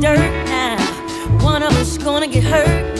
dirt now. One of us gonna get hurt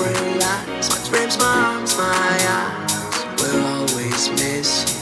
relax. my dreams, my arms, my eyes will always miss you.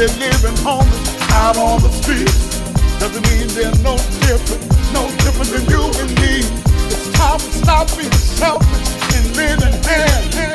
they're living homeless out on the streets. Doesn't mean they're no different, no different than you and me. It's time to stop being selfish and lend a hand.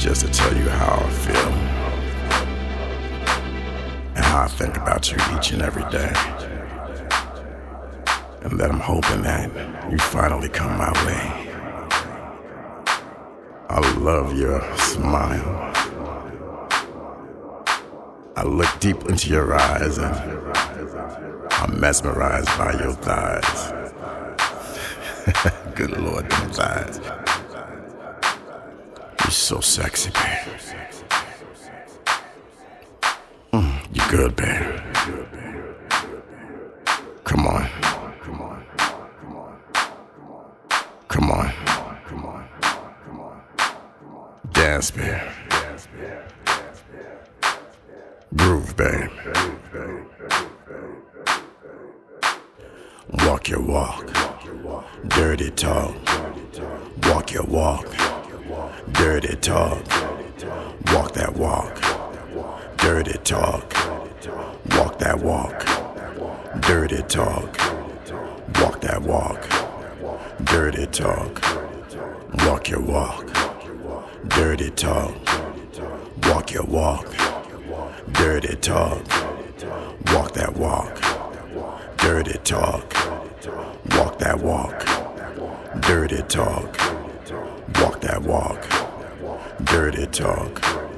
Just to tell you how I feel and how I think about you each and every day. And that I'm hoping that you finally come my way. I love your smile. I look deep into your eyes and I'm mesmerized by your thighs. Good Lord, them thighs. You're so sexy, babe. Mm, you good, babe. Come on. Come on. Come on. Come on. Dance, babe. Groove, babe. Walk your walk. Dirty talk. Walk your walk. Dirty talk. Walk that walk. Dirty talk. Walk that walk. Dirty talk. Walk that walk. Dirty talk. Walk your walk. Dirty talk. Walk your walk. Dirty talk. Walk that walk. Dirty talk. Walk that walk. Dirty talk. Walk that walk. Dirty talk.